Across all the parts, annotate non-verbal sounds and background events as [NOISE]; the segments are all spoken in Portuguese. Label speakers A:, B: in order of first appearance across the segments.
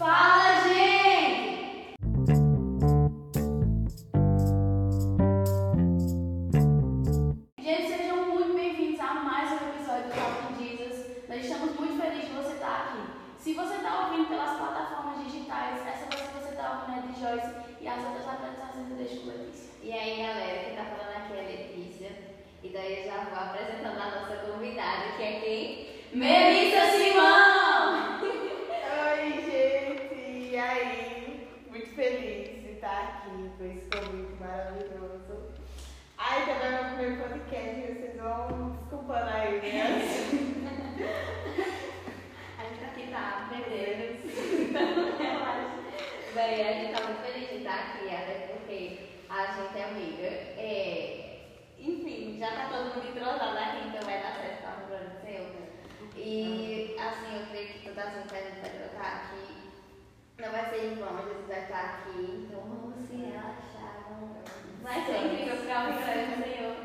A: Fala, gente! Gente, sejam muito bem-vindos a mais um episódio do Talking Jesus. Nós estamos muito felizes de você estar aqui. Se você está ouvindo pelas plataformas digitais, essa que você está ouvindo é de Joyce e as outras apresentações eu deixo com Letícia.
B: E aí, galera, quem tá falando aqui é Letícia. E daí eu já vou apresentando a nossa convidada, que é quem?
A: Melissa Simão!
C: Estar aqui com esse convite maravilhoso. Ai, também é meu primeiro podcast, vocês vão desculpando aí, né?
B: A gente aqui tá aprendendo. Então. Bem, a gente tá muito feliz de estar aqui, até porque a gente é amiga. É, enfim, já tá todo mundo entrosado aqui, então vai dar certo pra um do seu. E assim, eu creio que todas as que a gente vai trocar aqui não vai ser em vão, Jesus vai estar aqui. Então vamos se relaxar. vamos- Vai ser incrível ficar ouvindo o Senhor.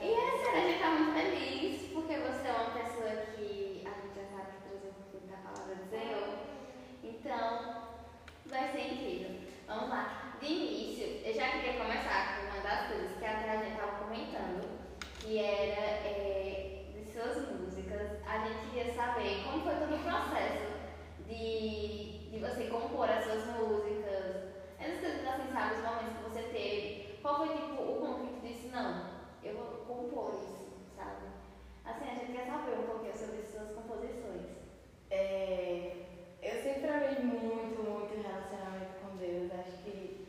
B: E sério, a gente tá muito feliz porque você é uma pessoa que a gente já sabe que traz um pouquinho da palavra do Senhor. Então, vai ser incrível. Vamos lá. De início, eu já queria começar com uma das coisas que a gente estava comentando, que era é, de suas músicas. A gente queria saber como foi todo o processo de, de você compor as suas músicas. Essas coisas assim, sabe, os momentos que você teve. Qual foi tipo o tu disse, não, eu vou compor isso, sabe? Assim, a gente quer saber um pouquinho sobre suas composições.
C: É, eu sempre amei muito, muito relacionamento com Deus. Acho que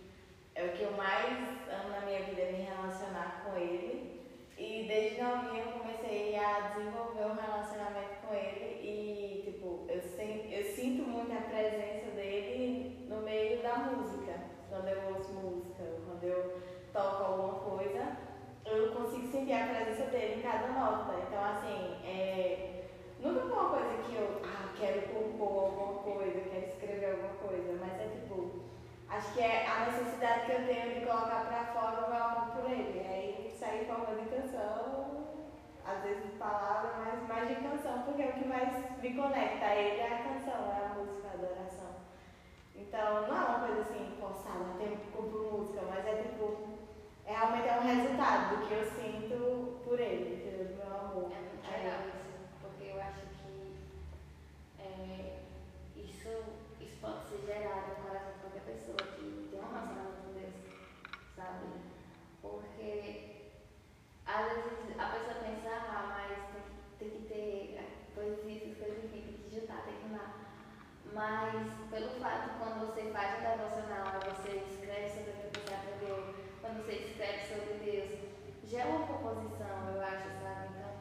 C: é o que eu mais amo na minha vida me relacionar com Ele. E desde novinha eu comecei a desenvolver um relacionamento com Ele e, tipo, eu, sen- eu sinto muito a presença dele no meio da música. Quando eu ouço música, quando eu toco alguma coisa, eu consigo sentir a presença dele em cada nota. Então, assim, é, nunca foi uma coisa que eu ah, quero compor alguma coisa, quero escrever alguma coisa, mas é tipo, acho que é a necessidade que eu tenho de colocar pra fora o meu amor por ele. Aí sai em forma de canção, às vezes de palavra, mas mais de canção, porque é o que mais me conecta a ele é a canção, é. Então não é uma coisa assim, forçada, que compor música, mas é tipo, é realmente é um resultado do que eu sinto por ele, do meu amor.
B: É muito legal isso, porque eu acho que é, isso, isso pode ser gerado no coração de qualquer pessoa que tem um relacionamento com Deus, sabe? Porque às vezes a pessoa pensa, ah, mas tem que, tem que ter coisas isso, coisas enfim, tem que juntar, tem que amar. Mas pelo fato de quando você faz um devocional, você escreve sobre o que você aprendeu, quando você escreve sobre Deus, já é uma composição, eu acho, sabe? Então,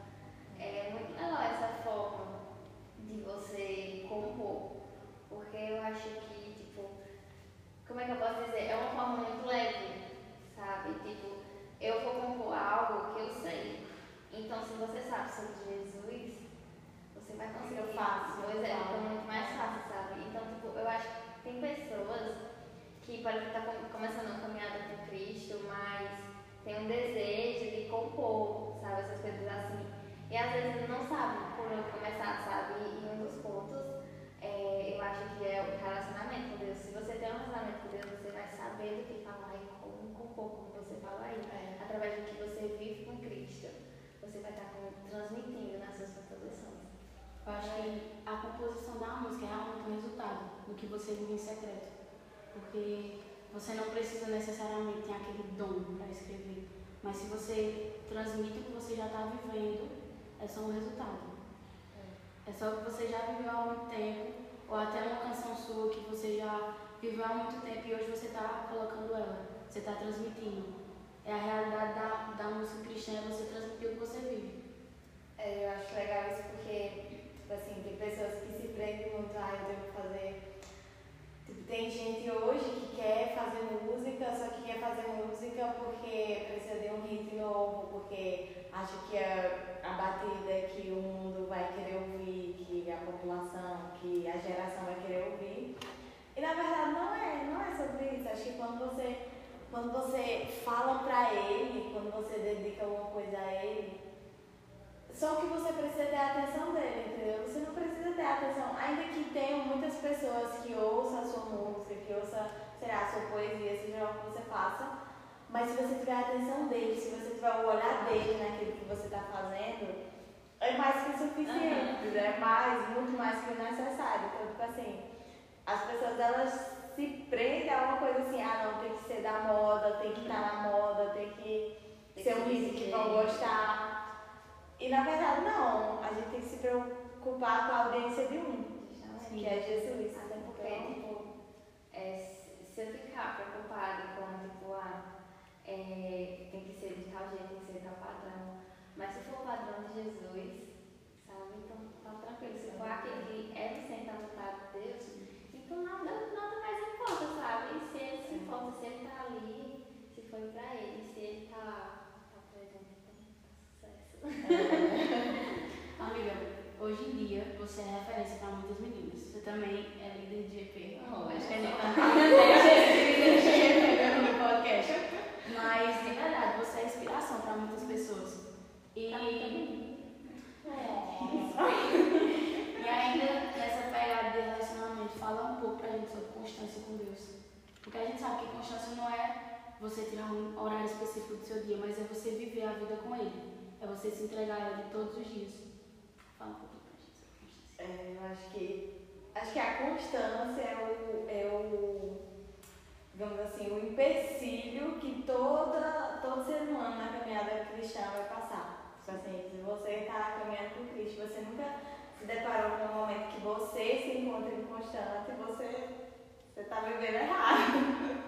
B: é muito legal essa forma de você compor, porque eu acho que, tipo, como é que eu posso dizer? É uma forma muito leve, sabe? Tipo, eu vou compor algo que eu sei. Então, se você sabe sobre Jesus, você vai conseguir.
C: Eu faço,
B: Pois é, fica muito mais fácil, eu acho que tem pessoas que podem estar com- começando uma caminhada com Cristo, mas tem um desejo de compor, sabe? Essas coisas assim. E às vezes não sabe por onde começar, sabe? E um dos pontos, é, eu acho que é o relacionamento com Deus. Se você tem um relacionamento com Deus, você vai saber do que falar e como compor, como você fala aí.
C: É.
B: Através do que você vive com Cristo, você vai estar com- transmitindo nas suas composições.
A: Eu acho que a composição da música é realmente um resultado do que você vive em secreto. Porque você não precisa necessariamente ter aquele dom para escrever. Mas se você transmite o que você já está vivendo, é só um resultado. É só o que você já viveu há muito tempo, ou até uma canção sua que você já viveu há muito tempo e hoje você está colocando ela, você está transmitindo. É a realidade da, da música cristã, é você transmitir o que você vive.
C: É, eu acho legal isso porque, assim, tem pessoas que se prendem muito, ah, eu devo fazer. Tipo, tem gente hoje que quer fazer música, só que quer fazer música porque precisa de um hit novo, porque acha que a, a batida é que o mundo vai querer ouvir, que a população, que a geração vai querer ouvir. E na verdade não é, não é sobre isso. Acho que quando você, quando você fala pra ele, quando você dedica alguma coisa a ele, Só que você precisa ter a atenção dele, entendeu? Você não precisa ter a atenção. Ainda que tenham muitas pessoas que ouçam a sua música, que ouçam, sei lá, a sua poesia, seja o que você faça, mas se você tiver a atenção dele, se você tiver o olhar dele naquilo que você está fazendo, é mais que suficiente, uhum. é mais, muito mais que o necessário. Então, tipo assim, as pessoas elas se prendem a uma coisa assim, ah não, tem que ser da moda, tem que estar na moda, tem que tem ser um ritmo que vão gostar. E na verdade não, a gente tem que se preocupar com a audiência de um, que é Jesus.
B: Até porque, então, tipo, é, se eu ficar preocupada com, tipo, ah, é, tem que ser de tal jeito, tem que ser tal padrão. Mas se for o padrão de Jesus, sabe, então tá tranquilo. Se for aquele que é Vicente a vontade de Deus, então nada, nada mais importa, sabe? E se ele se importa, se ele tá ali, se foi pra ele, se ele tá
A: Amiga, hoje em dia você é referência para muitas meninas. Você também é líder de GP. Oh, acho que a gente tá no podcast. Mas, de verdade, você é inspiração para muitas pessoas. E. Tá e ainda nessa pegada de relacionamento, fala um pouco pra gente sobre constância com Deus. Porque a gente sabe que constância não é você tirar um horário específico do seu dia, mas é você viver a vida com Ele. É você se entregar a Ele todos os dias. Fala um pouquinho pra gente sobre constância.
C: É, eu acho que, acho que a constância é o, é o, digamos assim, o empecilho que toda, todo ser humano na caminhada cristã vai passar. Tipo assim, se você está caminhando com Cristo, você nunca se deparou com um momento que você se encontra inconstante você está vivendo errado.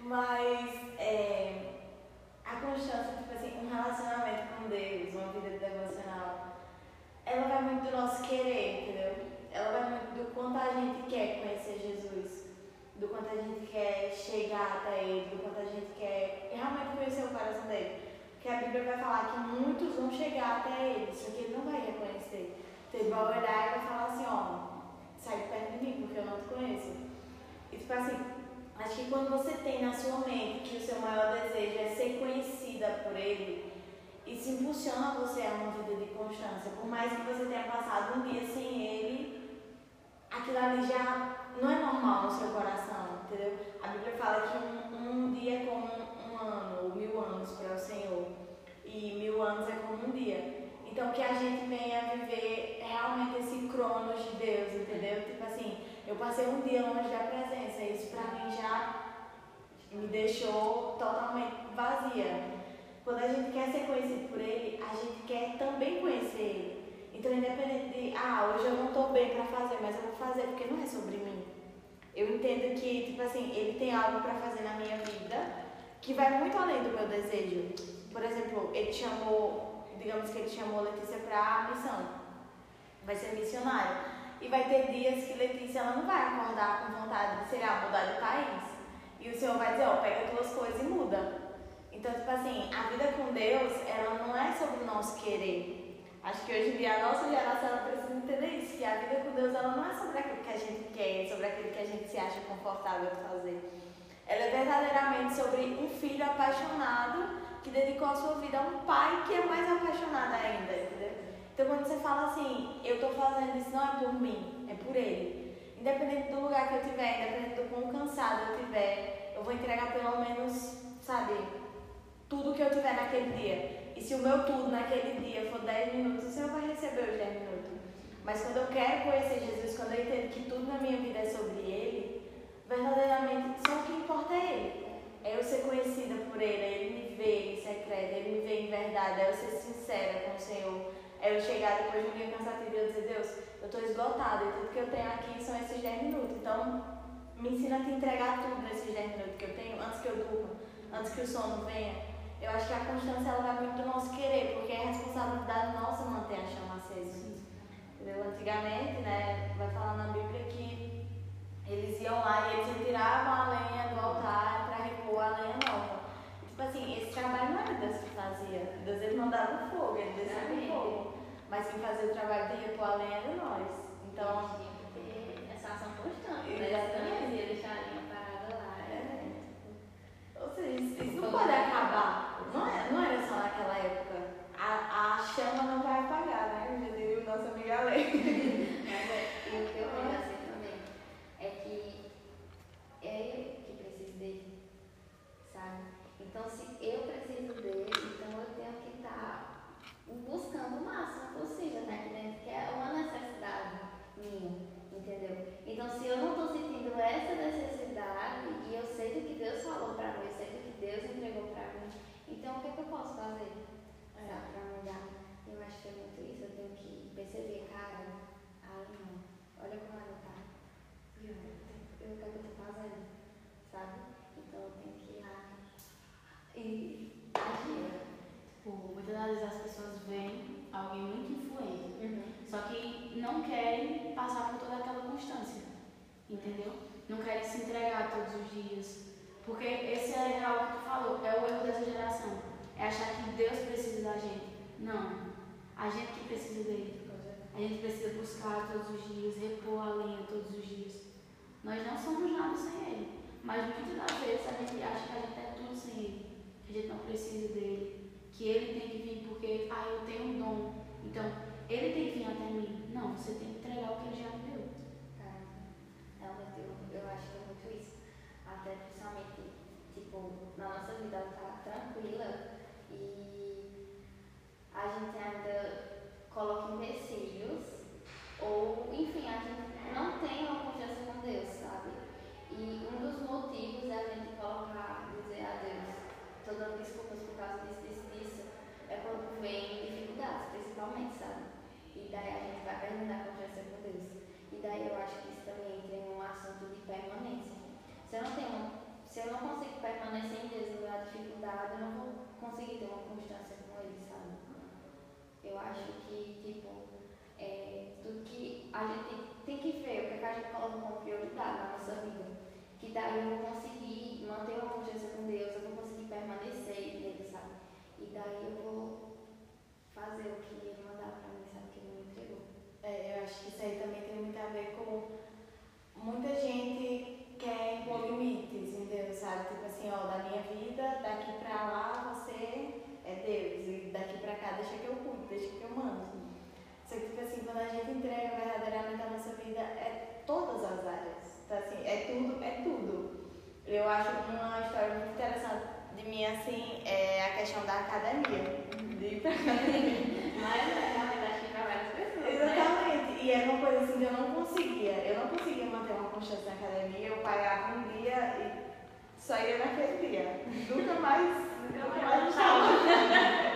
C: Mas é, a constância, tipo assim, um relacionamento com Deus, uma vida devocional, ela vai muito do nosso querer, entendeu? Ela vai muito do quanto a gente quer conhecer Jesus, do quanto a gente quer chegar até Ele, do quanto a gente quer realmente conhecer o coração dele. Porque a Bíblia vai falar que muitos vão chegar até Ele, só que Ele não vai reconhecer. Então ele vai olhar e vai falar assim, ó, sai de perto de mim, porque eu não te conheço. E tipo assim, Acho que quando você tem na sua mente que o seu maior desejo é ser conhecida por ele, isso impulsiona você a constância. Por mais que você tenha passado um dia sem ele, aquilo ali já não é normal no seu coração, entendeu? A Bíblia fala que um, um dia é como um ano, ou mil anos para o Senhor, e mil anos é como um dia. Então que a gente venha viver realmente esse cronos de Deus, entendeu? Tipo assim, eu passei um dia longe da presença, isso para mim já me deixou totalmente vazia. Quando a gente quer ser conhecido por Ele, a gente quer também conhecer Ele. Então, independente de, ah, hoje eu não estou bem para fazer, mas eu vou fazer porque não é sobre mim. Eu entendo que, tipo assim, Ele tem algo para fazer na minha vida que vai muito além do meu desejo. Por exemplo, Ele chamou, digamos que Ele chamou Letícia para a missão. Vai ser missionário. E vai ter dias que Letícia ela não vai acordar com vontade de, sei lá, mudar de país. E o Senhor vai dizer, ó, pega tuas coisas e muda. Então, tipo assim, a vida com Deus, ela não é sobre o nosso querer. Acho que hoje em dia a nossa geração ela precisa entender isso, que a vida com Deus ela não é sobre aquilo que a gente quer, sobre aquilo que a gente se acha confortável de fazer. Ela é verdadeiramente sobre um filho apaixonado que dedicou a sua vida a um pai que é mais apaixonado ainda, entendeu? Então, quando você fala assim, eu estou fazendo isso não é por mim, é por Ele. Independente do lugar que eu estiver, independente do quão cansado eu estiver, eu vou entregar pelo menos, sabe, tudo que eu tiver naquele dia. E se o meu tudo naquele dia for 10 minutos, o Senhor vai receber os 10 minutos. Mas quando eu quero conhecer Jesus, quando eu entendo que tudo na minha vida é sobre Ele, verdadeiramente só o que importa é Ele. É eu ser conhecida por Ele, é Ele me ver em secreto, é Ele me ver em verdade, é eu ser sincera com o Senhor. É eu chegar depois de um dia cansativo e dizer, Deus, eu estou esgotada e tudo que eu tenho aqui são esses 10 minutos. Então, me ensina a te entregar tudo nesses 10 minutos que eu tenho antes que eu durma, antes que o sono venha. Eu acho que a constância ela vai muito do nosso querer, porque é responsabilidade nossa manter a chama acesa. Entendeu? Antigamente, né, vai falar na Bíblia que eles iam lá e eles retiravam a lenha do altar para repor a lenha nova. Tipo assim, esse trabalho não era Deus que fazia. Deus ele mandava o fogo, ele descia o fogo. Mas quem fazia o trabalho de repor a lenha era nós. Então.
B: Tinha essa ação constante, né? Exatamente. Ia deixar a linha parada lá. É.
C: Ou seja, isso, isso não pode acabar. Não era, não era só naquela época. A, a chama não vai apagar, né? Já diria o nosso amigo Ale. [LAUGHS]
B: Mas é, e o que eu [LAUGHS] vejo assim também é que é ele que preciso dele, sabe? Então, se eu preciso dele, então eu tenho que estar buscando o máximo possível, né? Que, é uma necessidade minha, entendeu? Então, se eu não estou sentindo essa necessidade e eu sei do que Deus falou para mim, eu sei do que Deus entregou para então, o que, é que eu posso fazer?
C: É.
B: Sabe, pra mudar? Eu acho que é muito isso. Eu tenho que perceber, cara, não. Olha como ela tá. E eu, eu, o que, eu tô fazendo? Sabe? Então, eu tenho que ir lá e agir.
A: Tipo, muitas vezes as pessoas veem alguém muito influente,
B: Uhum.
A: só que não querem passar por toda aquela constância, entendeu? Não querem se entregar todos os dias. Porque esse é algo que tu falou, é o erro dessa geração. É achar que Deus precisa da gente. Não. A gente que precisa dele. A gente precisa buscar todos os dias, repor a linha todos os dias. Nós não somos nada sem ele. Mas muitas das vezes a gente acha que a gente é tudo sem ele. Que a gente não precisa dele. Que ele tem que vir porque, ah, eu tenho um dom. Então, ele tem que vir até mim. Não, você tem que entregar o que ele já me deu.
B: Realmente eu, eu acho que é muito isso. Até principalmente, tipo, na nossa vida tá tranquila e a gente ainda coloca empecilhos ou, enfim, a gente não tem uma confiança com Deus, sabe? E um dos motivos é a gente colocar, dizer a Deus, tô dando desculpas por causa disso, disso, disso, é quando vem dificuldades, principalmente, sabe? E daí a gente vai perdendo a confiança com Deus. E daí eu acho que isso também entra em um assunto de permanência. Eu não tenho, se eu não consigo permanecer em Deus na dificuldade, eu não vou conseguir ter uma constância com Ele, sabe? Eu acho que, tipo, é, tudo que a gente tem que ver o que, é que a gente coloca como prioridade na nossa vida. Que daí eu vou conseguir manter uma confiança com Deus, eu vou conseguir permanecer nele, sabe? E daí eu vou fazer o que Ele mandar pra mim, sabe? Que Ele me entregou.
C: É, eu acho que isso aí também tem muito a ver com muita gente quer impor limites, entendeu? Sabe? Tipo assim, ó, da minha vida, daqui pra lá você é Deus, e daqui pra cá deixa que eu cuido, deixa que eu mando. Só que, tipo assim, quando a gente entrega verdadeiramente a nossa vida, é todas as áreas. Então, assim, é tudo, é tudo. Eu acho uma história muito interessante de mim, assim, é a questão da academia. De ir pra academia. [LAUGHS]
B: Mas é realmente acho que pra várias pessoas, né?
C: Exatamente. E era uma coisa assim que eu não conseguia. Eu não conseguia manter uma constância na academia. Eu pagava um dia e só ia naquele dia. Nunca mais, nunca mais estava.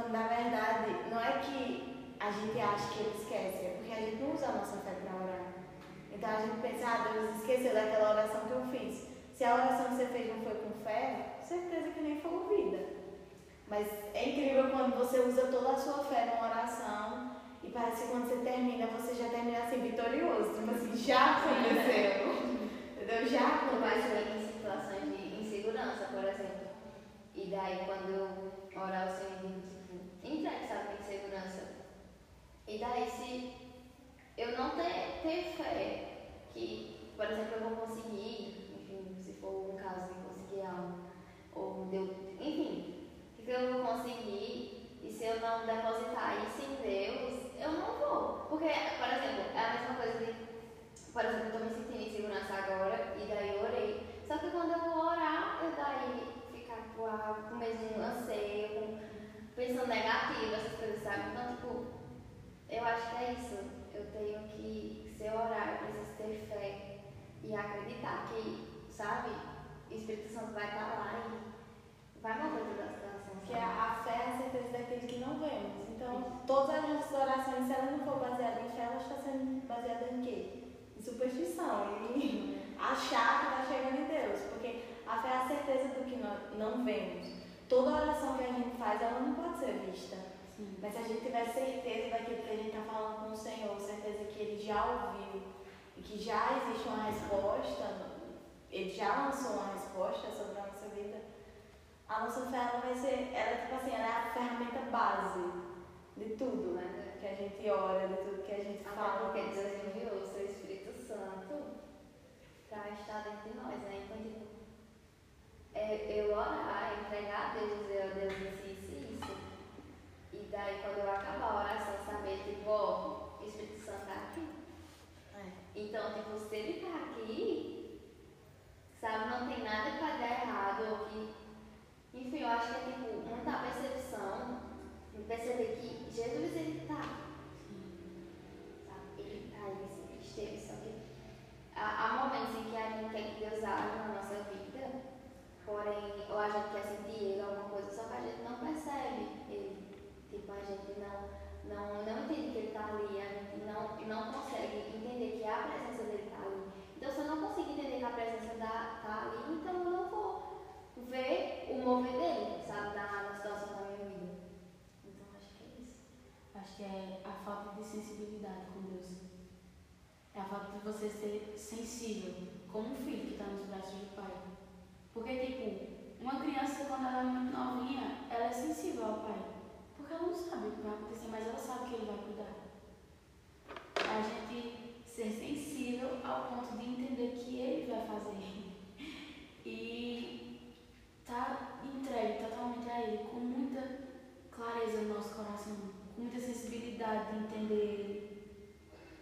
C: Quando na verdade não é que a gente acha que ele esquece, é porque a gente não usa a nossa fé para orar. Então a gente pensa, ah, Deus esqueceu daquela oração que eu fiz. Se a oração que você fez não foi com fé, certeza que nem foi ouvida. Mas é incrível quando você usa toda a sua fé numa oração e parece que quando você termina, você já termina assim vitorioso. Tipo assim, já aconteceu. [LAUGHS] Entendeu? Já aconteceu.
B: que em situações de insegurança, por exemplo. E daí quando eu orar o Senhor, sabe, em segurança. E daí se eu não ter, ter fé que, por exemplo, eu vou conseguir, enfim, se for um caso de conseguir algo, ou deu, enfim, que eu vou conseguir, e se eu não depositar isso em Deus, eu não vou. Porque, por exemplo, é a mesma coisa de por exemplo, eu estou me sentindo em segurança agora e daí eu orei. Só que quando eu vou orar, eu daí ficar com, a, com o mesmo anseio, pensando negativo, essas coisas, sabe? Então, tipo, eu acho que é isso. Eu tenho que, se eu orar, eu preciso ter fé e acreditar que, sabe, o Espírito Santo vai estar lá e vai mover toda a situação.
C: Porque a, a fé é a certeza daquilo que não vemos. Então, todas as nossas orações, se elas não for baseadas em fé, elas estão sendo baseadas em quê? Em superstição, em [LAUGHS] achar que está chegando em Deus. Porque a fé é a certeza do que nós não vemos. Toda oração que a gente faz, ela não pode ser vista.
A: Sim.
C: Mas se a gente tiver certeza daquilo que a gente está falando com o Senhor, certeza que Ele já ouviu e que já existe uma resposta, Ele já lançou uma resposta sobre a nossa vida, a nossa fé ela vai ser, ela tipo assim, ela é a ferramenta base de tudo, né? Que a gente ora, de tudo que a gente
B: Até
C: fala.
B: porque Deus enviou o seu Espírito Santo para estar dentro de nós, né? Então, tipo, é, eu orar, entregar a Deus, dizer, ó Deus, isso, isso e isso. E daí, quando eu acabar a oração, saber, tipo, ó, o Espírito Santo tá aqui.
C: É.
B: Então, tipo, se ele tá aqui, sabe, não tem nada para dar errado, ou que. Enfim, eu acho que é, tipo, muita percepção, perceber que Jesus, ele tá. Sabe? Ele tá, ele sempre esteve, só que há, há momentos em que a gente quer que Deus haja na nossa vida, porém, ou a gente quer sentir ele, alguma coisa, só que a gente não percebe ele. Tipo, a gente não, não, não entende que ele tá ali, a gente não, não consegue entender que a presença dele tá ali. Então, se eu não consigo entender que a presença da, tá ali, então eu não vou ver o mover dele, sabe, na, na situação da minha vida. Então, acho que é isso.
A: Acho que é a falta de sensibilidade com Deus. É a falta de você ser sensível, como um filho que está nos braços do pai. Porque, tipo, uma criança, quando ela é muito novinha, ela é sensível ao pai. Porque ela não sabe o que vai acontecer, mas ela sabe que ele vai cuidar. A gente ser sensível ao ponto de entender que ele vai fazer. E tá entregue totalmente a ele, com muita clareza no nosso coração, com muita sensibilidade de entender ele,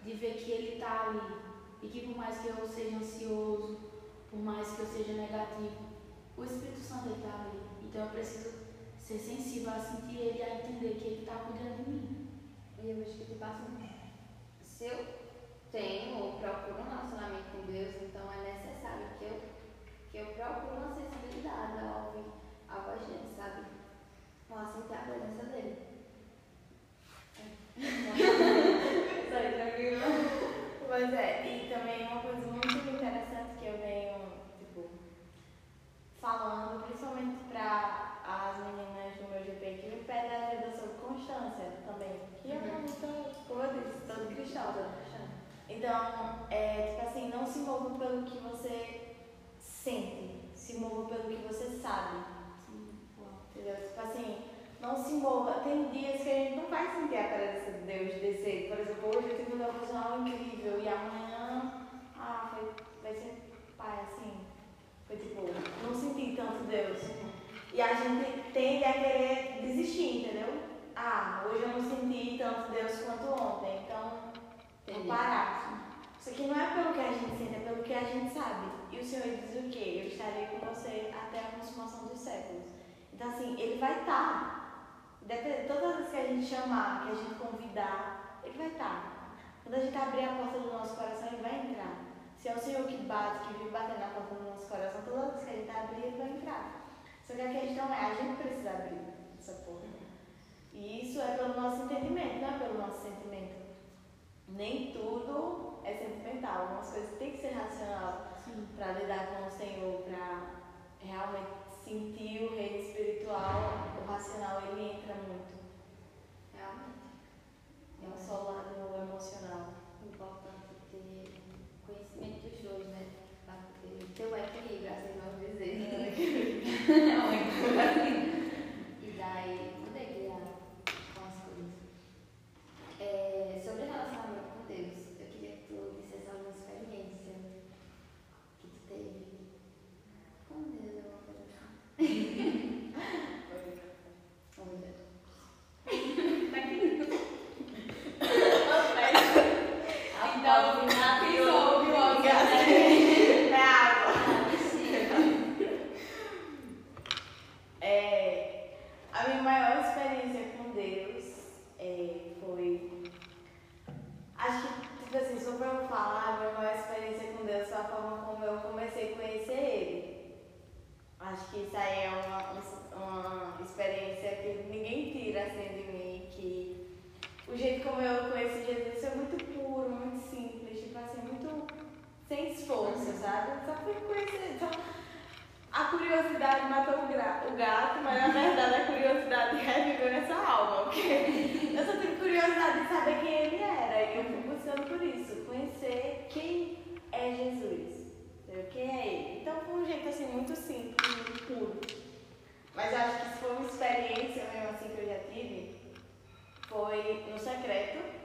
A: de ver que ele tá ali. E que por mais que eu seja ansioso, por mais que eu seja negativo, o Espírito Santo ele tá ali. Então eu preciso ser sensível a sentir Ele e a entender que Ele está cuidando de mim.
B: E eu acho que te passa Se eu tenho ou procuro um relacionamento com Deus, então é necessário que eu, que eu procure uma sensibilidade ao ouvir a voz dele, sabe? Ou a sentir a presença dele. [LAUGHS]
C: Sai tranquilo. Pois é, e também uma coisa muito interessante que eu venho, tipo, falando, principalmente para as meninas do meu GP, que me pedem ajuda sobre constância também. Que é uma luta, como eu disse, todo cristão. Então, é, tipo assim, não se mova pelo que você sente, se mova pelo que você sabe. Entendeu? Tipo assim, não se mova. Tem dias que a gente não vai sentir a presença de Deus descer. Por exemplo, hoje eu tive uma devocional incrível e amanhã, ah, foi, vai ser pai, assim. Foi tipo, não senti tanto Deus. E a gente tende a querer desistir, entendeu? Ah, hoje eu não senti tanto Deus quanto ontem, então vou parar. Isso aqui não é pelo que a gente sente, é pelo que a gente sabe. E o Senhor diz o quê? Eu estarei com você até a consumação dos séculos. Então, assim, Ele vai estar. Todas as vezes que a gente chamar, que a gente convidar, Ele vai estar. Quando a gente abrir a porta do nosso coração, Ele vai entrar. Se é o Senhor que bate, que vive batendo na porta do nosso coração, todas as vezes que a gente abrir, Ele vai entrar. Só que a questão é, a gente precisa abrir essa porta. E isso é pelo nosso entendimento, não é pelo nosso sentimento. Nem tudo é sentimental. Algumas coisas têm que ser racional para lidar com o Senhor, para realmente sentir o reino espiritual. O racional ele entra muito.
B: Realmente.
C: É um só lado emocional.
B: Conhecimento dos dois, né? Para ter o equilíbrio, assim vamos dizer. [LAUGHS] e daí, mudei criar com as coisas. É, sobre relacionamento com Deus, eu queria que tu dissesse alguma experiência que tu teve com Deus, alguma coisa assim. Olha. Tá aqui.
C: Então,
B: avisou, viu?
C: É água.
B: Ah, sim.
C: É, a minha maior experiência com Deus é, foi. Acho que, tipo assim, só pra eu falar, a minha maior experiência com Deus foi a forma como eu comecei a conhecer Ele. Acho que isso aí é uma, uma experiência que ninguém tira assim de mim, que o jeito como eu conheci Jesus foi muito puro, muito simples, tipo assim, muito sem esforço, sabe? Só fui conhecer. Só... A curiosidade matou o, gato, mas na verdade a curiosidade [LAUGHS] reviveu essa alma, porque eu só tive curiosidade de saber quem ele era e eu fui buscando por isso, conhecer quem é Jesus, quem é ele. Então foi um jeito assim muito simples, muito puro. Mas acho que se foi uma experiência mesmo assim que eu já tive, foi no secreto.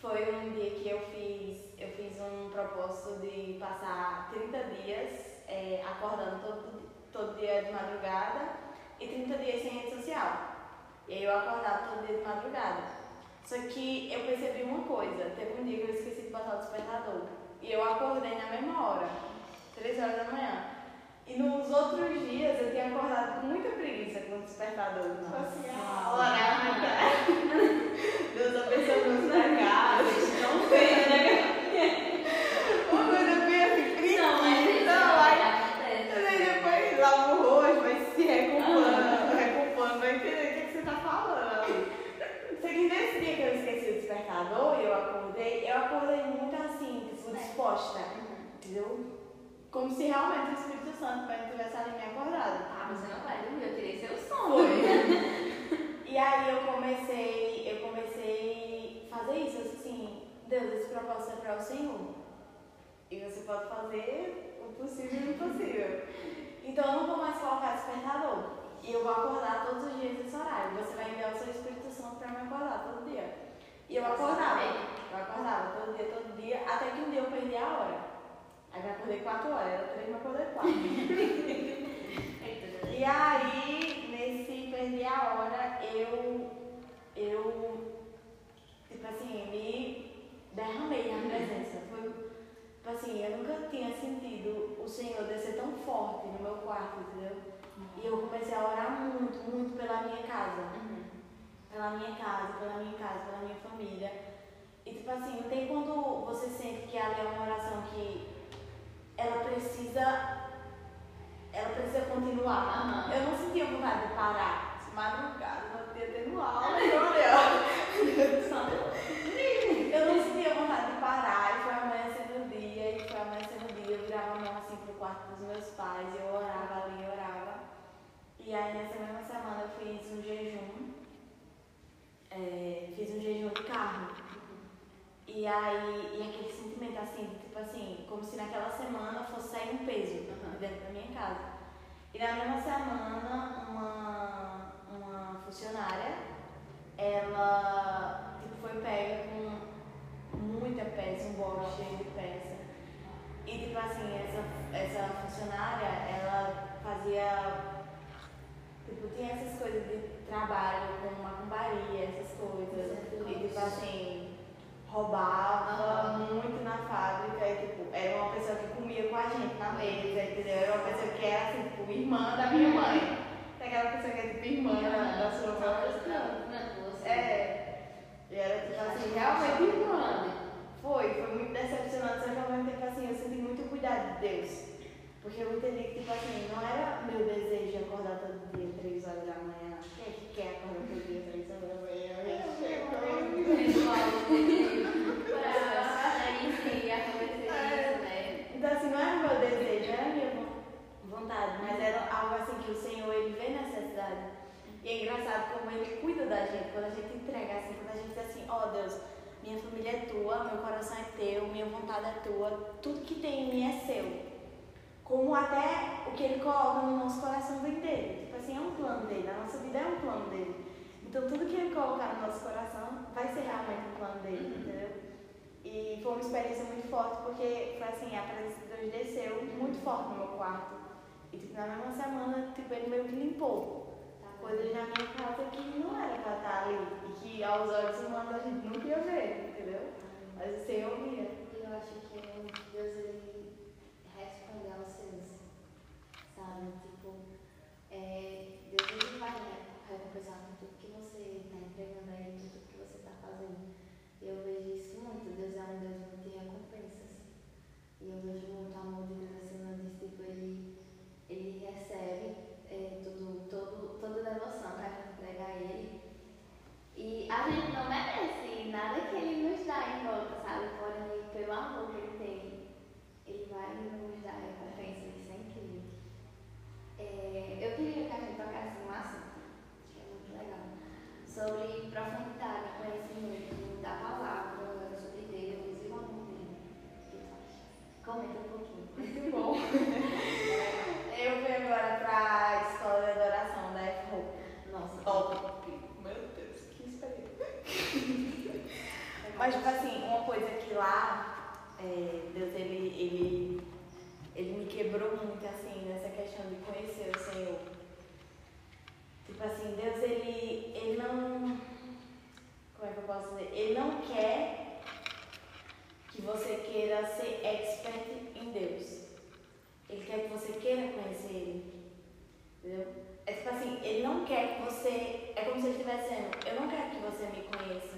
C: Foi um dia que eu fiz, eu fiz um propósito de passar 30 dias é, acordando todo, todo dia de madrugada e 30 dias sem rede social. E aí eu acordava todo dia de madrugada. Só que eu percebi uma coisa, teve um dia que eu esqueci de botar o despertador. E eu acordei na mesma hora, 3 horas da manhã. E nos outros dias eu tinha acordado com muita preguiça com o despertador. Tipo assim, ah? [LAUGHS] Deus abençoe da [LAUGHS] casa. Não sei, né? Uma coisa bem assim,
B: Não, mas isso
C: preguiça. Aí
B: acontece.
C: aí depois lava o rosto, vai se reculpando, reculpando, vai entender o que, que você tá falando ali. Só que nesse dia que eu esqueci o despertador e eu acordei, eu acordei muito assim, disposta. Entendeu? Como se realmente o Espírito Santo tivesse ali me acordado.
B: Ah, você não vai dormir, eu tirei seu sono.
C: E aí eu comecei, eu comecei a fazer isso, assim, Deus, esse propósito é para o Senhor. E você pode fazer o possível e o impossível. Então eu não vou mais colocar despertador. E eu vou acordar todos os dias nesse horário. Você vai enviar o seu Espírito Santo para me acordar todo dia. E eu acordava. Eu acordava todo dia, todo dia, até que um dia eu perdi a hora. Aí eu acordei 4 horas, era 3, mas acordei 4. [LAUGHS] E aí, nesse perdi a hora, eu, eu, tipo assim, me derramei na presença. Foi, tipo assim, eu nunca tinha sentido o Senhor descer tão forte no meu quarto, entendeu? E eu comecei a orar muito, muito pela minha casa. Pela minha casa, pela minha casa, pela minha família. E tipo assim, não tem quando você sente que ali é uma oração que ela precisa. Ela precisa continuar.
B: Aham.
C: Eu não sentia vontade de parar. Madrugada, não tinha tendo aula, [LAUGHS] então, eu não sentia vontade de parar, e foi amanhecendo o dia, e foi amanhecendo o dia, eu virava a mão assim pro quarto dos meus pais, eu orava ali, orava. E aí nessa mesma semana eu fiz um jejum, é, fiz um jejum de carne. E aí, e aquele sentimento assim, tipo assim, como se naquela semana fosse sair um peso
B: Uhum.
C: dentro da minha casa. E na mesma semana, uma, uma funcionária, ela tipo, foi pega com muita peça, um box cheio de peça. E tipo assim, essa, essa funcionária, ela fazia. Tipo, tinha essas coisas de trabalho, como macumbaria, essas coisas. E tipo assim, roubava muito na fábrica e tipo, era uma pessoa que comia com a gente na mesa, entendeu? Era uma pessoa que era assim, tipo, irmã da minha mãe. Aquela pessoa que é tipo irmã da, da sua mãe. É. E era tipo assim, realmente irmã. Foi, foi muito decepcionante, só que ao mesmo tempo assim, eu senti muito cuidado de Deus. Porque eu entendi que, tipo assim, não era meu desejo acordar todo dia, 3 horas da manhã. Quem é que quer acordar todo dia, 3 horas da manhã? Então, assim, não era meu desejo, era minha vo- vontade, mas era algo assim que o Senhor, ele vê necessidade. E é engraçado como ele cuida da gente, quando a gente entrega assim, quando a gente diz assim, ó Deus, minha família é tua, meu coração é teu, minha vontade é tua, tudo que tem em mim é seu. Como até o que ele coloca no nosso coração vem dele. Tipo assim, é um plano dele, a nossa vida é um plano dele. Então tudo que ele colocar no nosso coração vai ser realmente um plano dele, entendeu? E foi uma experiência muito forte porque foi assim, a presença de Deus desceu muito forte no meu quarto. E tipo, na mesma semana, tipo, ele meio que limpou coisas na minha casa que não era pra estar ali. E que aos olhos humanos a gente nunca ia ver, entendeu? Mas o Senhor via.
B: Eu acho que Deus ele responde aos seus, sabe? Tipo, é, Deus ele vai recompensar com tudo que você está entregando a Ele, tudo que você está fazendo. E eu vejo isso muito. Deus é um Deus muito de recompensas. E eu vejo muito o amor de Deus acima disso. Tipo, ele, ele recebe é, tudo, todo, toda devoção que a gente entrega a Ele. E a gente não merece nada que Ele nos dá em volta, sabe? Porém, pelo amor que Ele tem, Ele vai nos dar recompensa. Isso é incrível. É, eu queria que a gente tocasse um assunto, que é muito legal, sobre profundidade, conhecimento da palavra, sobre Deus e o amor dele. O que tu acha? Comenta um pouquinho.
C: Muito bom. Eu fui agora pra escola de adoração da F-Hope.
B: Nossa,
C: Top. Meu Deus, que experiência. Mas, tipo assim, uma coisa que lá, é, Deus, ele, ele, ele me quebrou muito, assim, nessa questão de conhecer o Senhor. Tipo assim, Deus, ele, ele não... Como é que eu posso dizer? Ele não quer que você queira ser expert em Deus. Ele quer que você queira conhecer Ele. Entendeu? É tipo assim, ele não quer que você. É como se ele estivesse dizendo, eu não quero que você me conheça.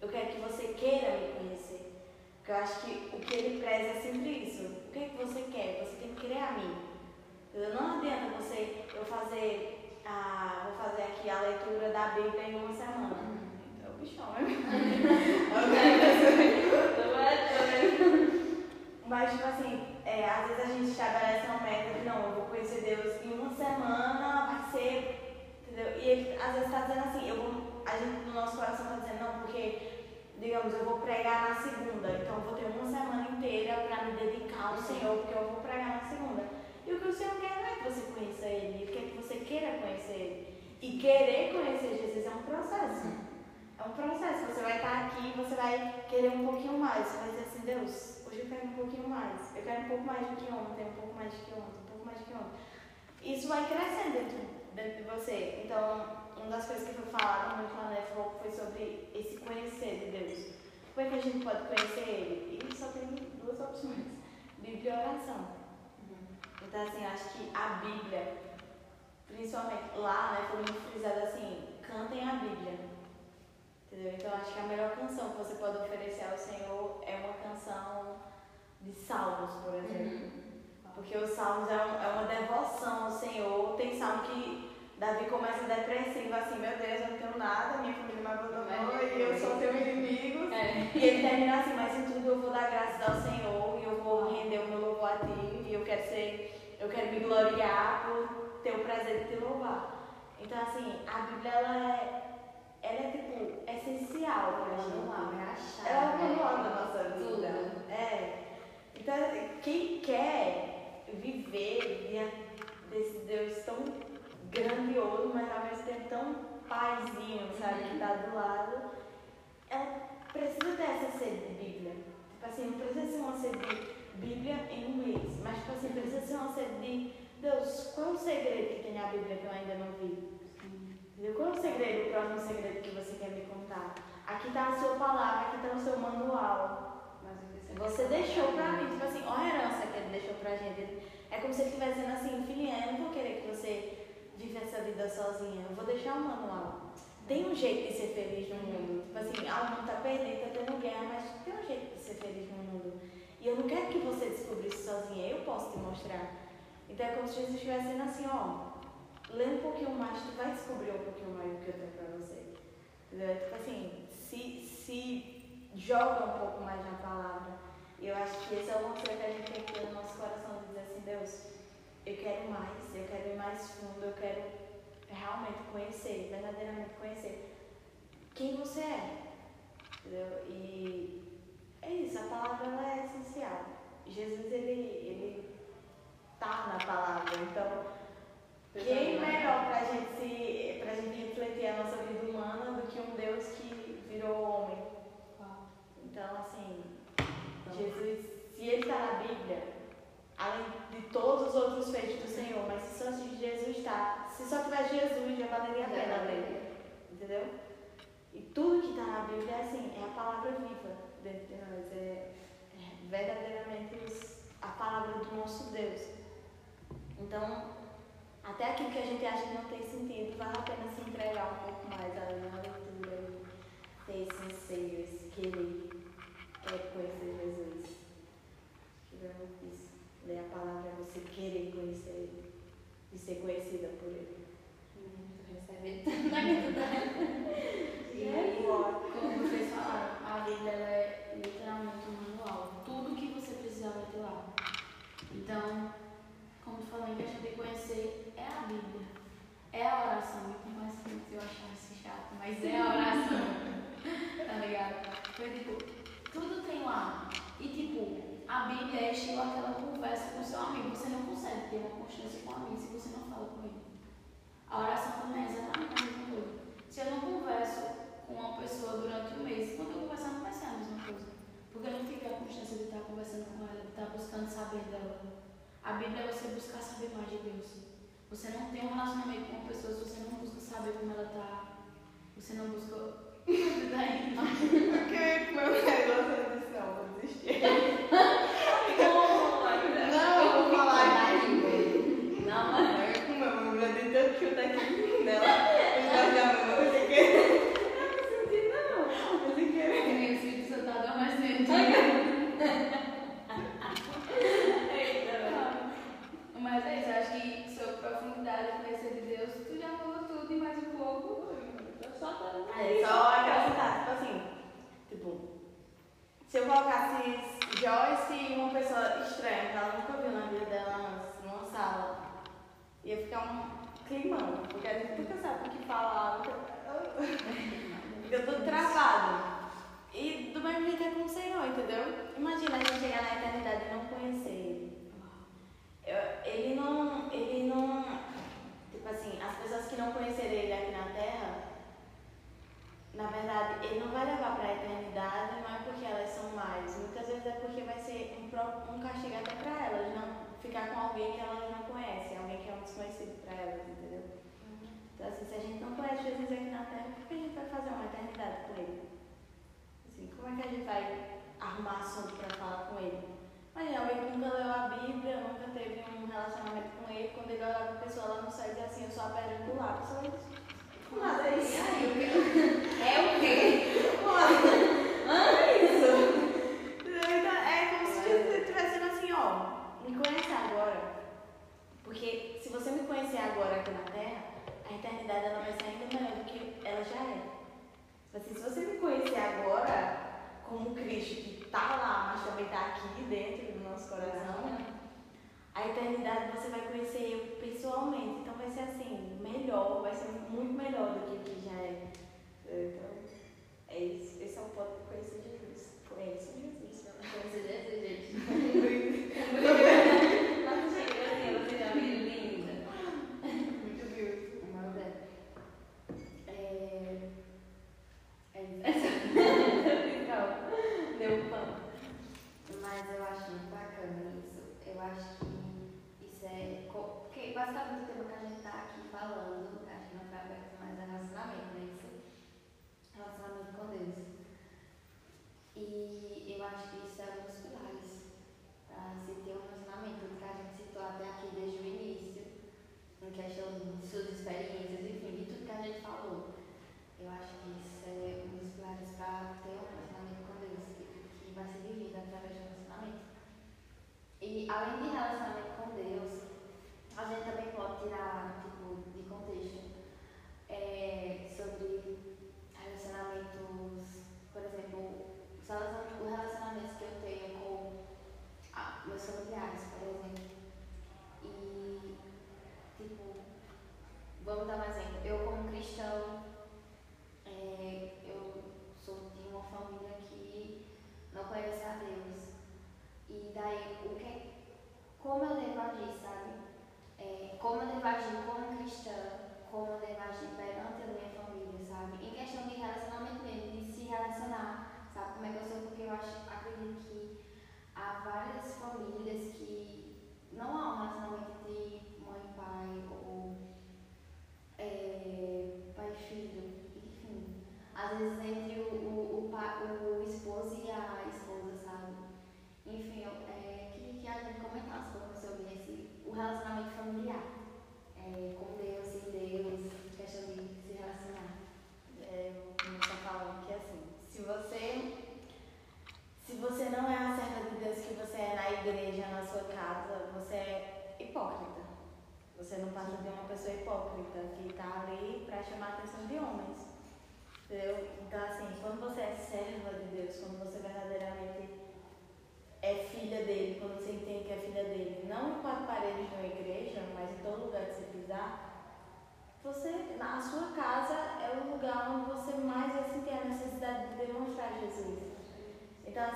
C: Eu quero que você queira me conhecer. Porque eu acho que o que ele preza é sempre isso. O que, é que você quer? Você tem que querer a mim. Entendeu? Não adianta você eu fazer a. Vou fazer aqui a leitura da Bíblia em uma semana. Então o bichão, né? [LAUGHS] [LAUGHS] Mas, tipo assim, é, às vezes a gente estabelece uma meta de não, eu vou conhecer Deus em uma semana, vai ser, entendeu? E ele às vezes está dizendo assim, eu vou, a gente no nosso coração está dizendo não, porque, digamos, eu vou pregar na segunda, então eu vou ter uma semana inteira para me dedicar ao Senhor, porque eu vou pregar na segunda. E o que o Senhor quer não é que você conheça Ele, Ele quer que você queira conhecer Ele. E querer conhecer Jesus é um processo. É um processo. Você vai estar aqui e você vai querer um pouquinho mais. Você vai dizer assim, Deus, um pouquinho mais. Eu quero um pouco mais do que ontem, um pouco mais do que ontem, um pouco mais do que ontem. Isso vai crescendo dentro, dentro de você. Então, uma das coisas que foi falada lá na F foi sobre esse conhecer de Deus. como é que a gente pode conhecer ele? E só tem duas opções: Bíblia e oração. Então, assim, acho que a Bíblia, principalmente lá, né, foi muito frisado assim: cantem a Bíblia. Entendeu? Então, acho que a melhor canção que você pode oferecer ao Senhor é uma canção de salmos, por exemplo. Porque os salmos é, um- é uma devoção ao Senhor. Tem salmo que Davi começa depressivo, assim: Meu Deus, eu não tenho nada, minha família me abandonou e eu sou teu inimigo.
B: É.
C: E ele termina assim, mas em tudo eu vou dar graças ao Senhor e eu vou render o meu louvor a ti e eu quero ser, eu quero me gloriar por ter o prazer de te louvar. Então assim, a Bíblia ela é, ela é tipo essencial pra gente.
B: é.
C: Ela é o manual da nossa vida.
B: Tudo.
C: É. Então quem quer viver diante desse Deus tão grandioso, mas ao mesmo tempo tão paizinho, sabe, que tá do lado, ela precisa ter essa sede de Bíblia. Tipo assim, não precisa ser uma sede de Bíblia em inglês, mas tipo assim, precisa ser uma sede de Deus, qual é o segredo que tem na Bíblia que eu ainda não vi? Qual é o segredo, o próximo segredo que você quer me contar? Aqui está a sua palavra, aqui está o seu manual. Você deixou pra mim, tipo assim, olha a herança que ele deixou pra gente. Ele- É como se ele estivesse dizendo assim, filhinha, eu não vou querer que você viva essa vida sozinha, eu vou deixar um manual. Tem um jeito de ser feliz no mundo. Tipo assim, ah, o mundo tá perdido, tá tendo guerra, mas tem um jeito de ser feliz no mundo. E eu não quero que você descubra isso sozinha, eu posso te mostrar. Então é como se Jesus estivesse dizendo assim, ó, lê um pouquinho mais, tu vai descobrir um pouquinho mais do que eu tenho pra você. Entendeu? É Tipo assim, se, se joga um pouco mais na palavra. Eu acho que esse é uma coisa que a gente tem que ter no nosso coração, de dizer assim, Deus, eu quero mais, eu quero ir mais fundo, eu quero realmente conhecer, verdadeiramente conhecer quem você é. Entendeu? E é isso, a palavra ela é essencial. Jesus, ele, ele tá na palavra, então quem melhor pra gente, se, pra gente refletir a nossa vida humana do que um Deus que virou homem? Então, assim, Jesus, se ele está na Bíblia, além de todos os outros feitos do Senhor, mas se só Jesus está, se só tivesse Jesus, já valeria a pena ler. Entendeu? E tudo que está na Bíblia é assim, é a palavra viva dentro de nós, é, é verdadeiramente a palavra do nosso Deus. Então, até aquilo que a gente acha que não tem sentido, vale a pena se entregar um pouco mais na leitura e ter esse anseio,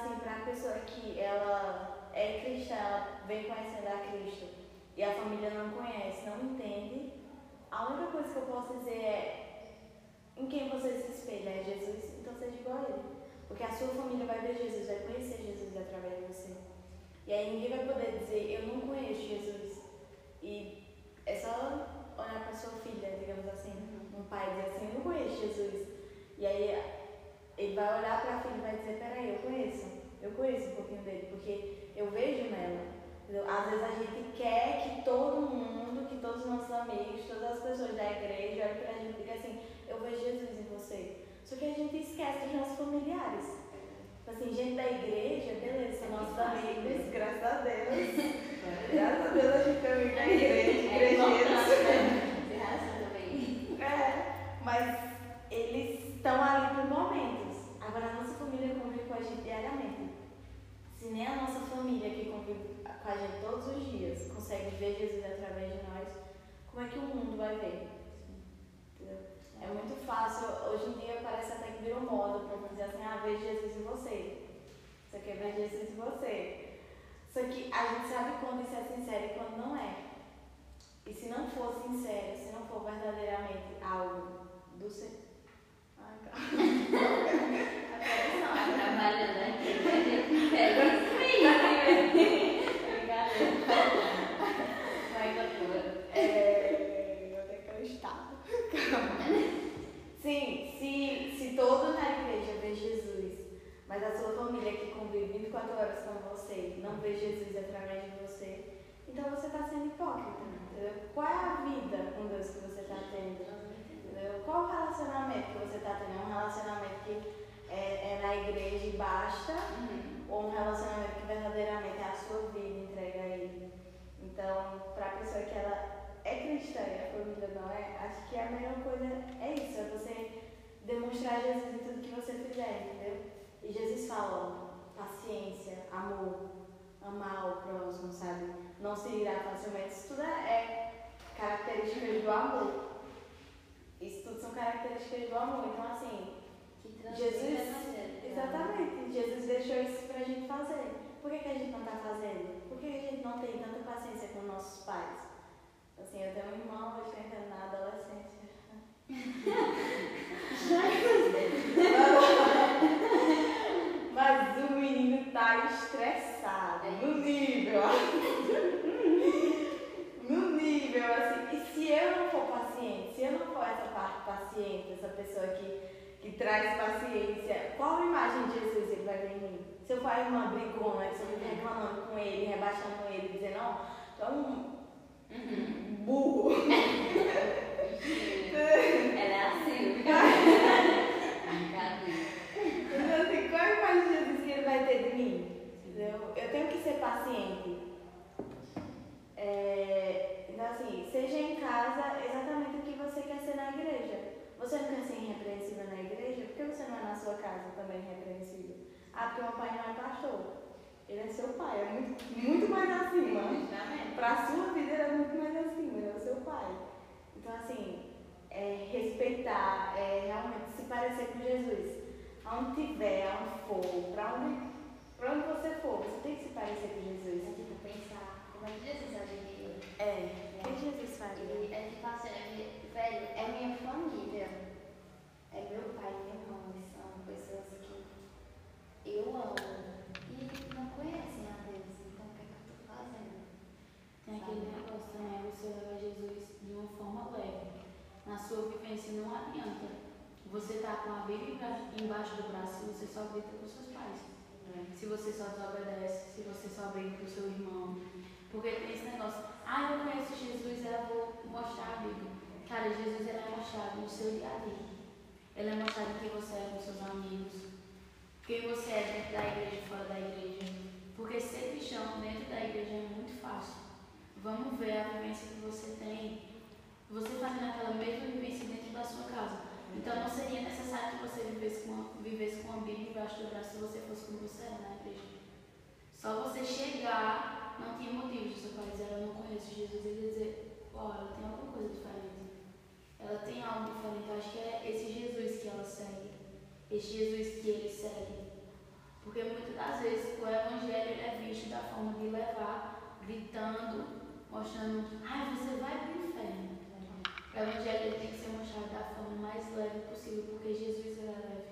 C: assim, para a pessoa que ela é cristã, ela vem conhecendo a Cristo e a família não conhece, não entende, a única coisa que eu posso dizer é em quem você se espelha é Jesus, então seja igual a ele. Porque a sua família vai ver Jesus, vai conhecer Jesus através de você. E aí ninguém vai poder dizer, eu não conheço Jesus. E é só olhar para sua filha, digamos assim, um pai dizer assim, eu não conheço Jesus. E aí ele vai olhar para a filha e vai dizer, peraí, eu conheço, eu conheço um pouquinho dele, porque eu vejo nela. entendeu? Às vezes a gente quer que todo mundo, que todos os nossos amigos, todas as pessoas da igreja olhem pra gente e digam assim, eu vejo Jesus em você. Só que a gente esquece dos nossos familiares. Tipo assim, gente da igreja, beleza, são nossos amigos, graças a Deus. [LAUGHS] Graças a Deus a gente tem amigo da igreja,
B: É
C: igrejeiros. [LAUGHS] É, mas eles estão ali por momentos. Agora a nossa família convive com a gente diariamente. Se nem a nossa família que convive com a gente todos os dias consegue ver Jesus através de nós, como é que o mundo vai ver? É muito fácil, hoje em dia parece até que virou moda para dizer assim, ah, vejo Jesus em você. Você quer ver Jesus em você. Só que a gente sabe quando isso é sincero e quando não é. E se não for sincero, se não for verdadeiramente algo do ser. Ai, [LAUGHS] calma.
B: Tá trabalhando aqui, né? É isso aí. Brincadeira
C: é, é na igreja e basta, uhum. ou um relacionamento que verdadeiramente é a sua vida entrega a ele. Então, para a pessoa que ela é cristã e a família não é, acho que a melhor coisa é isso, é você demonstrar Jesus em tudo que você fizer, entendeu? E Jesus fala, paciência, amor, amar o próximo, sabe? Não se irá facilmente. Isso tudo é características do amor. Isso tudo são características do amor. Então, assim, Jesus. Exatamente. Jesus deixou isso pra gente fazer. Por que, que a gente não tá fazendo? Por que, que a gente não tem tanta paciência com nossos pais? Assim, eu tenho um irmão, hoje está entrando na adolescência. [LAUGHS] Mas o menino tá estressado. No nível. no nível, assim. E se eu não for paciente, se eu não for essa parte paciente, essa pessoa que, que traz paciência, qual imagem de Jesus ele vai ver em mim? Se eu for a irmã brigona, que eu fico reclamando com ele, rebaixando ele, dizendo, não, tu é um Uhum. Burro. [LAUGHS] [LAUGHS]
B: Ela é assim. [LAUGHS]
C: Então, assim, qual a imagem de Jesus que ele vai ter de mim? Entendeu? Eu tenho que ser paciente. É, então, assim, seja em casa exatamente o que você quer ser na igreja. Você não quer ser irrepreensível na igreja? Por que você não é na sua casa também irrepreensível? Ah, porque meu pai não é pastor. Ele é seu pai, é muito, muito mais acima. Para a sua vida, ele é muito mais acima, ele é o seu pai. Então, assim, é, respeitar, é, realmente se parecer com Jesus. Aonde tiver, aonde for, para onde, pra onde você for, você tem que se parecer com Jesus.
B: É tipo pensar, é que Jesus agiria?
C: É, o que Jesus faria?
B: É tipo assim, é, velho, é minha família. É meu pai e minha mãe, são pessoas que eu amo não conhecem a Deus, então o que, é que eu estou fazendo?
A: Tem aquele negócio também, é você levar Jesus de uma forma leve. Na sua vivência não adianta. Você tá com a Bíblia embaixo do braço e você só grita com seus pais. É. Se você só desobedece, se você só briga com o seu irmão. Porque tem esse negócio, ah, eu conheço Jesus, eu vou mostrar a Bíblia. Cara, Jesus ele é mostrado no seu dia a dia. Ele é mostrado em quem você é com seus amigos, quem você é dentro da igreja e fora da igreja. Porque ser cristão dentro da igreja é muito fácil. Vamos ver a vivência que você tem. Você fazendo aquela mesma vivência dentro da sua casa. Então não seria necessário que você vivesse com, vivesse com a Bíblia embaixo do braço se você fosse como você é na igreja. Só você chegar, não tinha motivo de dizer, eu não conheço Jesus, ele dizer, ó, ela tem alguma coisa diferente. Ela tem algo diferente. Eu acho que é esse Jesus que ela segue. Esse Jesus que ele segue. Porque muitas das vezes o evangelho é visto da forma de levar, gritando, mostrando, ai, você vai para o inferno. O evangelho tem que ser mostrado da forma mais leve possível, porque Jesus é leve.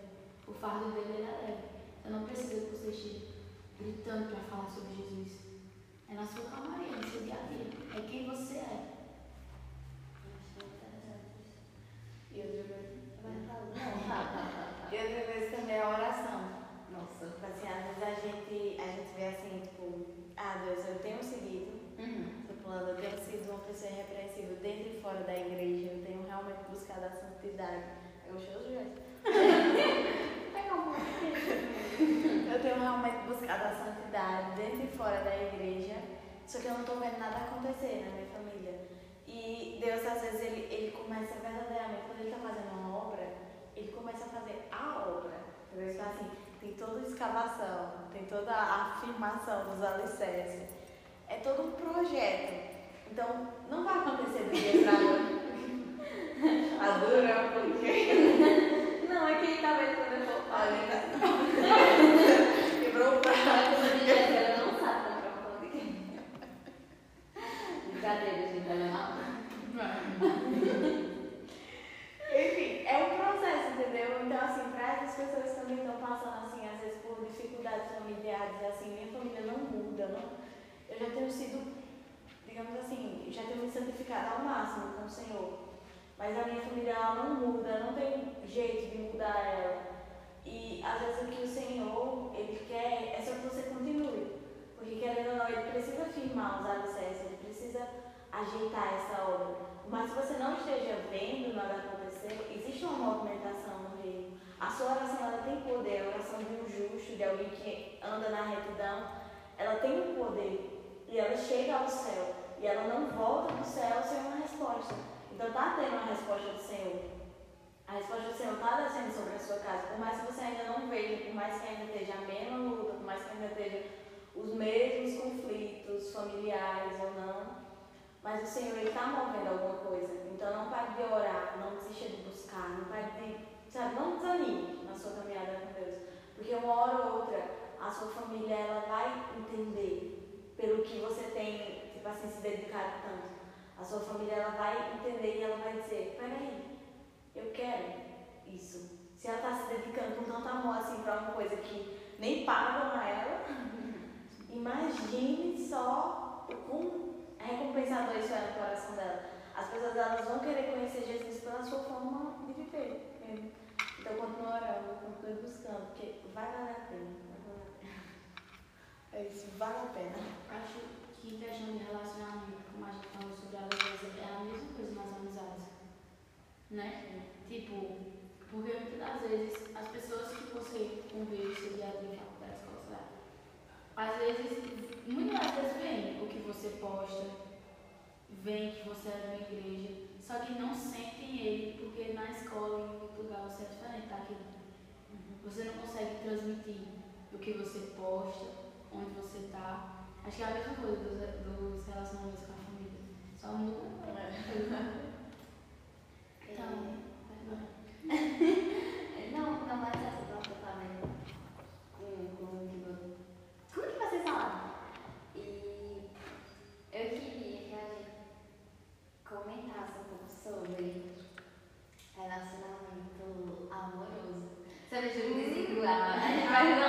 A: O fardo dele é leve. Você não precisa que você esteja gritando para falar sobre Jesus. É na sua calmaria, no seu dia a dia. É quem você é.
C: E outra vez. E outra vez também a oração. Nossa, tipo assim, às vezes a gente, a gente vê assim, tipo, ah Deus, eu tenho seguido uhum. plano, eu tenho sido uma pessoa irrepreensível dentro e fora da igreja, eu tenho realmente buscado a santidade. É gostoso, gente? eu tenho realmente buscado a santidade dentro e fora da igreja, só que eu não estou vendo nada acontecer na minha família. E Deus, às vezes, ele, ele começa verdadeiramente, quando ele está fazendo uma obra, ele começa a fazer a obra. Ele está assim, tem toda a escavação, tem toda a afirmação dos alicerces. É todo um projeto. Então, não vai acontecer do dia para noite. [LAUGHS] Adora porque.
B: Não, é que talvez quando eu for falar. [LAUGHS]
C: Quebrou o prato.
B: Ela não sabe comprar um pão de queijo. Brincadeira, gente, ela
C: não. Enfim, é um processo, entendeu? Então, assim, para essas pessoas que também estão passando, assim, às vezes por dificuldades familiares, assim, minha família não muda, não. Eu já tenho sido, digamos assim, já tenho me santificado ao máximo com o Senhor. Mas a minha família, ela não muda, não tem jeito de mudar ela. E, às vezes, o que o Senhor, Ele quer é só que você continue. Porque, querendo ou não, Ele precisa firmar os alicerces, ajeitar essa obra. Mas se você não esteja vendo nada acontecer, existe uma movimentação no reino. A sua oração ela tem poder, é a oração de um justo, de alguém que anda na retidão, ela tem um poder e ela chega ao céu e ela não volta do céu sem uma resposta. Então tá tendo uma resposta do Senhor. A resposta do Senhor está descendo sobre a sua casa, por mais que você ainda não veja, por mais que ainda esteja a mesma luta, por mais que ainda esteja os mesmos conflitos familiares ou não, mas o Senhor está movendo alguma coisa. Então não pare de orar, não desista de buscar, não pare de. Sabe, não desanime na sua caminhada com Deus. Porque uma hora ou outra a sua família ela vai entender pelo que você tem, tipo assim, se dedicado tanto. A sua família ela vai entender e ela vai dizer, peraí, eu quero isso. Se ela está se dedicando com tanto amor assim para uma coisa que nem pagam a ela, [LAUGHS] imagine só como recompensador isso era no coração dela. As pessoas elas vão querer conhecer Jesus pela sua forma de viver. Então, continua orando, continua buscando, porque vai valer a pena. É isso, vale a pena.
A: Acho que questão de relacionamento, como a gente falou sobre a leveza, é a mesma coisa nas amizades. Né? Tipo, porque muitas das vezes as pessoas que você convive seu dia a dia às vezes, muito mais vezes vem o que você posta, vem que você é de uma igreja, só que não sentem ele, porque na escola, em outro lugar, você é diferente tá? daquilo. Você não consegue transmitir o que você posta, onde você está. Acho que é a mesma coisa dos, dos relacionamentos com a família. Só muda. É.
B: então. É.
C: é. Não, não, mas é sobre relacionamento amoroso. Sabe, Júlio desigual. A não vai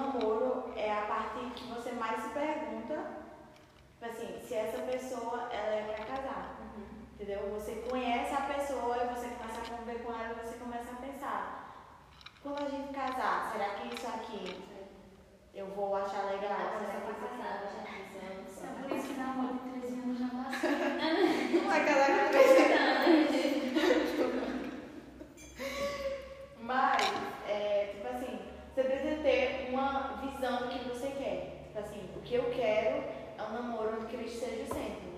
C: namoro é a parte que você mais se pergunta, tipo assim, se essa pessoa ela é pra casar. Entendeu? Você conhece a pessoa e você começa a conviver com ela e você começa a pensar. Quando a gente casar, será que isso aqui eu vou achar legal?
B: Ah,
C: será
B: tá
C: que aqui-
B: casada, já pensou?
A: É por isso que namoro de 13 anos já passou.
C: Não vai casar com a pessoa. [LAUGHS] Mas, é, você precisa ter uma visão do que você quer. Tipo assim, o que eu quero é um namoro onde Cristo seja centro.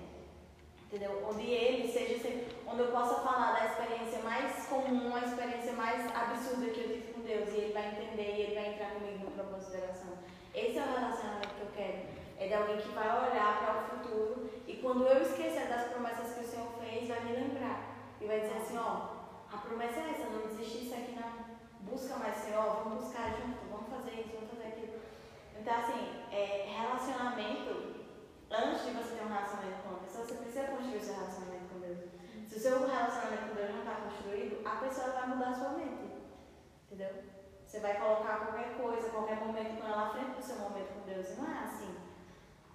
C: Entendeu? Onde ele seja sempre, onde eu possa falar da experiência mais comum, a experiência mais absurda que eu tive com Deus, e ele vai entender e ele vai entrar comigo no propósito da oração. Esse é o relacionamento que eu quero. É de alguém que vai olhar para o futuro e quando eu esquecer das promessas que o Senhor fez, vai me lembrar. E vai dizer assim, ó, a promessa é essa, não desistir disso aqui não. Busca mais, Senhor, vamos buscar junto, vamos fazer isso, vamos fazer aquilo. Então, assim, é, relacionamento, antes de você ter um relacionamento com uma pessoa, você precisa construir o seu relacionamento com Deus. Se o seu relacionamento com Deus não está construído, a pessoa vai mudar a sua mente. Entendeu? Você vai colocar qualquer coisa, qualquer momento com ela à frente do seu momento com Deus. E não é assim.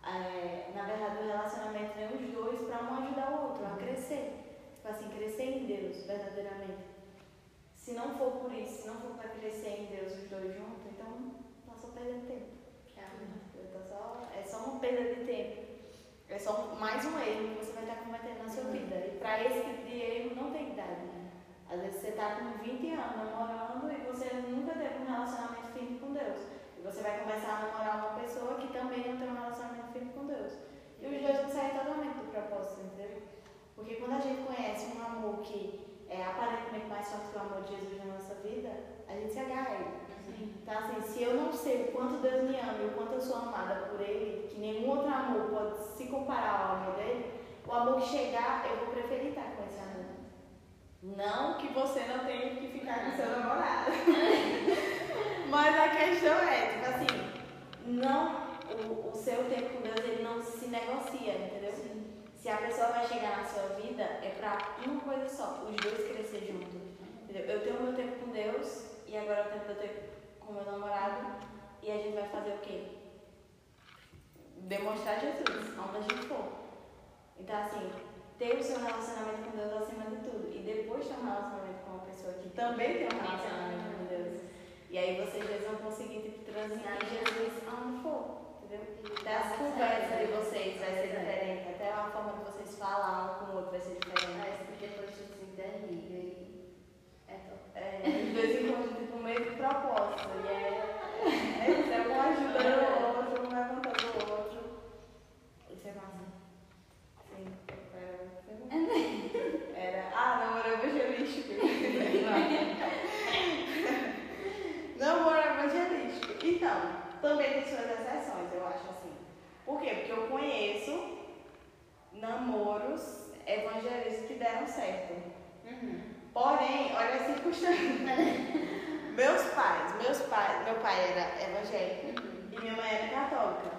C: É, na verdade, o relacionamento vem os dois para um ajudar o outro a crescer. Tipo assim, crescer em Deus, verdadeiramente. Se não for por isso, se não for para crescer em Deus os dois juntos, então tá só perdendo tempo. Tá só, é só uma perda de tempo. É só mais um erro que você vai estar cometendo na sua vida. E para esse tipo de erro não tem idade. Às vezes você está com 20 anos namorando e você nunca teve um relacionamento firme com Deus. E você vai começar a namorar uma pessoa que também não tem um relacionamento firme com Deus. E os dois vão sair totalmente do propósito, entendeu? Porque quando a gente conhece um amor que é aparentemente mais forte que o amor de Jesus na nossa vida, a gente se agarra a ele. Então, assim, se eu não sei o quanto Deus me ama e o quanto eu sou amada por Ele, que nenhum outro amor pode se comparar ao amor dele, o amor que chegar, eu vou preferir estar com esse amor. Não que você não tenha que ficar com seu namorado. [LAUGHS] Mas a questão é, tipo assim, não, o, o seu tempo com Deus, ele não se negocia, entendeu? Se a pessoa vai chegar na sua vida, é pra uma coisa só, os dois crescer juntos. Eu tenho o meu tempo com Deus e agora eu tenho o meu tempo com meu namorado e a gente vai fazer o quê? Demonstrar Jesus, onde a gente for. Então assim, ter o seu relacionamento com Deus acima de tudo. E depois ter um relacionamento com uma pessoa que também tem um relacionamento com Deus. E aí vocês dois vão conseguir tipo, transmitir Jesus aonde for. Entendeu? Até as conversas de vocês vai ser diferente. Até a forma de vocês falar um com o outro vai ser diferente.
B: Mas depois tu se interliga e é top.
C: É, os dois encontram tipo, o mesmo propósito. E é, é isso, é um ajudando o outro, um levantando o outro. Isso é massa. Sim, era. [LAUGHS] Era. Ah, namoro evangelístico. namoro evangelístico. Então, também tem suas exceções, eu acho assim. Por quê? Porque eu conheço namoros evangelistas que deram certo.
B: Uhum.
C: Porém, olha a circunstância. [LAUGHS] meus pais, meus pais, meu pai era evangélico e minha mãe era católica.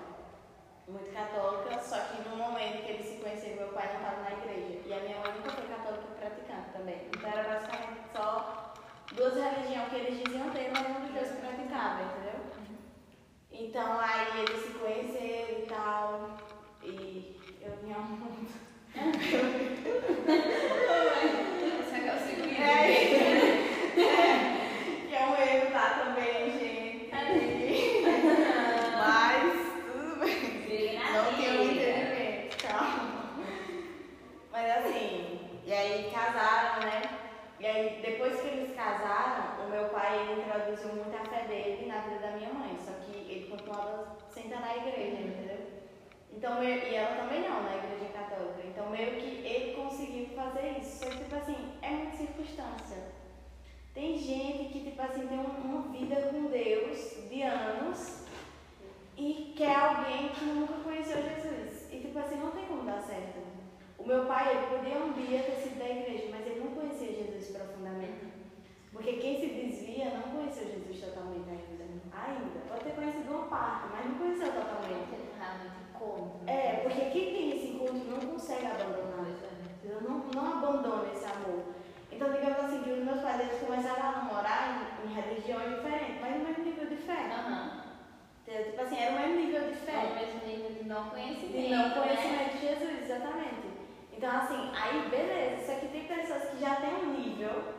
C: Muito católica, só que no momento que eles se conheceram, meu pai não estava na igreja. E a minha mãe nunca foi católica praticante também. Então era basicamente só duas religiões que eles diziam ter, mas nenhum dos dois praticava, entendeu? Então Então, e ela também não, na igreja católica. Meio que ele conseguiu fazer isso. Só que, tipo assim, é muita circunstância. Tem gente que, tipo assim, tem uma vida com Deus de anos e quer alguém que nunca conheceu Jesus. E, tipo assim, não tem como dar certo. O meu pai, ele podia um dia ter sido da igreja, mas ele não conhecia Jesus profundamente. Porque quem se desvia não conheceu Jesus totalmente ainda. Ainda. Pode ter conhecido uma parte, mas não conheceu totalmente. É, porque quem tem esse encontro não consegue abandonar. Não, não abandona esse amor. Então, digamos assim, que os meus pais eles começaram a namorar em, em religiões diferentes, mas no mesmo nível de fé.
B: Aham.
C: Entendeu? Tipo assim, era o mesmo nível de fé.
B: É o mesmo nível de não conhecimento.
C: De não
B: né?
C: conhecimento de Jesus, exatamente. Então, assim, aí beleza, só que tem pessoas que já têm um nível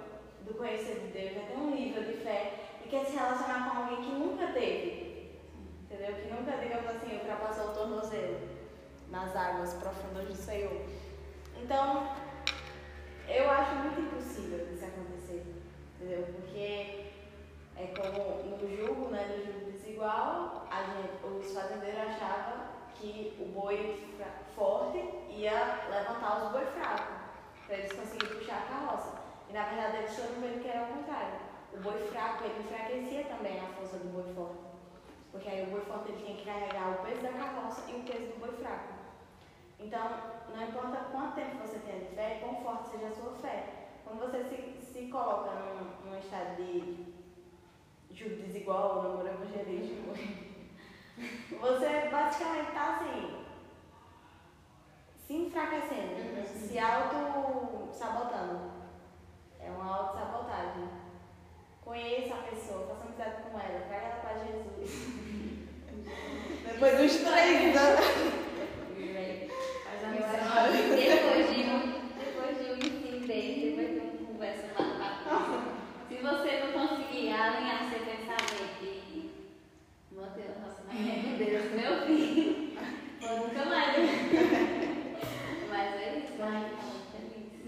C: do conhecer de Deus, já tem um nível de fé e quer se relacionar com alguém que nunca teve. Entendeu? Que nunca, digamos assim, ultrapassou o tornozelo nas águas profundas do Senhor. Então, eu acho muito impossível isso acontecer. Entendeu? Porque é como no jugo, né, no jugo desigual, a gente, os fazendeiros achavam que o boi forte ia levantar os boi fracos, para eles conseguirem puxar a carroça. E na verdade eles foram vendo que era o contrário. O boi fraco ele enfraquecia também a força do boi forte. Porque aí o boi forte ele tinha que carregar o peso da carroça e o peso do boi fraco. Então, não importa quanto tempo você tenha de fé, quão forte seja a sua fé. Quando você se, se coloca num, num estado de jugo desigual, namoro evangelístico, [LAUGHS] você basicamente está assim, se enfraquecendo,
B: Uhum.
C: se auto-sabotando. É uma auto-sabotagem. Conheça a pessoa, faça amizade com ela, traga ela para Jesus. [LAUGHS] Depois dos três anos.
B: Depois de um, depois de um desse, depois de uma conversa se você não conseguir alinhar seu pensamento e manter o relacionamento com Deus, meu filho, eu nunca mais. Mas é isso,
A: Mas-.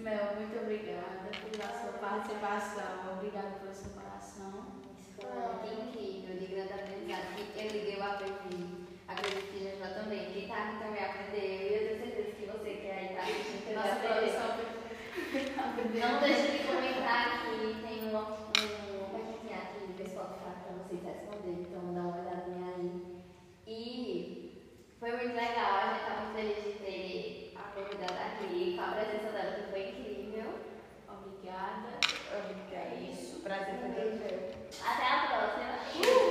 A: Mel, muito obrigada pela sua participação. Obrigada pela sua coração.
B: Isso foi muito incrível, de grande aprendizado. que Eu liguei, eu aprendi. Acredito que já também. Quem tá aqui também aprendeu. E eu tenho certeza que você que aí tá também
A: Nossa
B: aprendeu.
A: produção
B: Não deixe de comentar aqui, tem um, uma caixinha aqui do Spotify para vocês responderem, então dá uma olhadinha aí. E foi muito legal, a gente tá muito feliz de ter a convidada aqui, com a presença dela que foi incrível.
A: Obrigada.
C: É isso. Prazer foi todo meu.
B: Até a próxima. Uh!